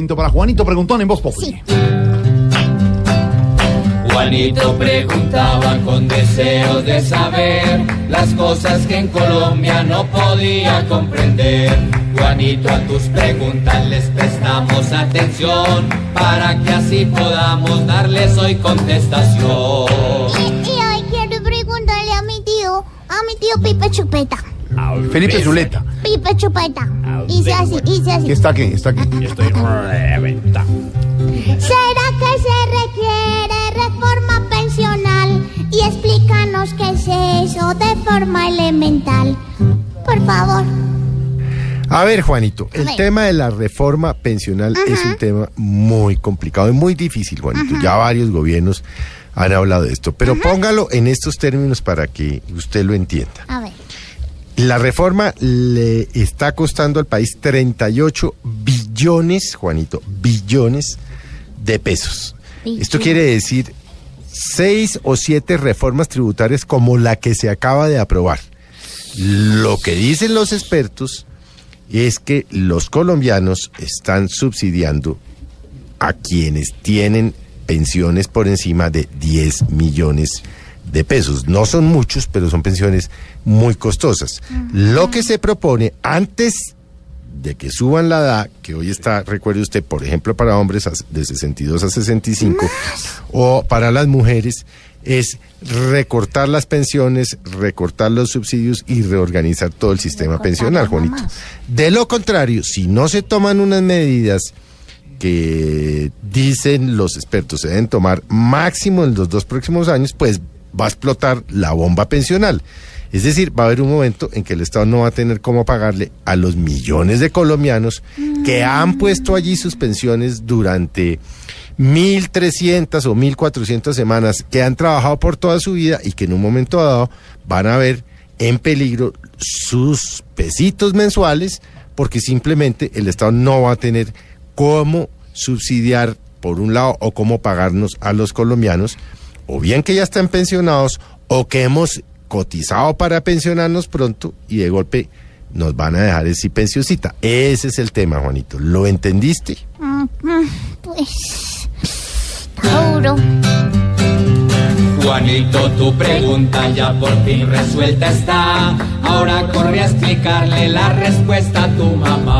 Momento para Juanito Preguntón en Voz Populi. Juanito preguntaba con deseos de saber las cosas que en Colombia no podía comprender. Juanito, a tus preguntas les prestamos atención para que así podamos darles hoy contestación. Y hoy quiero preguntarle a mi tío, a mi tío Pipe Chupeta. Felipe Zuleta. Pipe Chupeta. Dice así, dice así. ¿Qué está aquí? Está aquí. ¿Será que se requiere reforma pensional? Y explícanos qué es eso de forma elemental. Por favor. A ver, Juanito, el ver. tema de la reforma pensional es un tema muy complicado y muy difícil, Juanito. Ya varios gobiernos han hablado de esto, pero póngalo en estos términos para que usted lo entienda. A ver. La reforma le está costando al país 38 billones, Juanito, billones de pesos. Esto quiere decir seis o siete reformas tributarias como la que se acaba de aprobar. Lo que dicen los expertos es que los colombianos están subsidiando a quienes tienen pensiones por encima de 10 millones de pesos. No son muchos, pero son pensiones muy costosas. Lo que se propone antes de que suban la edad, que hoy está, recuerde usted, por ejemplo, para hombres de 62 a 65, o para las mujeres, es recortar las pensiones, recortar los subsidios y reorganizar todo el sistema Recortar pensional, Juanito. De lo contrario, si no se toman unas medidas que dicen los expertos se deben tomar máximo en los dos próximos años, pues va a explotar la bomba pensional. Es decir, va a haber un momento en que el Estado no va a tener cómo pagarle a los millones de colombianos que han puesto allí sus pensiones durante 1.300 o 1.400 semanas, que han trabajado por toda su vida y que en un momento dado van a ver en peligro sus pesitos mensuales porque simplemente el Estado no va a tener cómo subsidiar por un lado o cómo pagarnos a los colombianos, o bien que ya están pensionados o que hemos cotizado para pensionarnos pronto y de golpe nos van a dejar ese pensioncita. Ese es el tema, Juanito. ¿Lo entendiste? Mm, mm, Pues. Está duro. Juanito, tu pregunta ya por fin resuelta está. Ahora corre a explicarle la respuesta a tu mamá.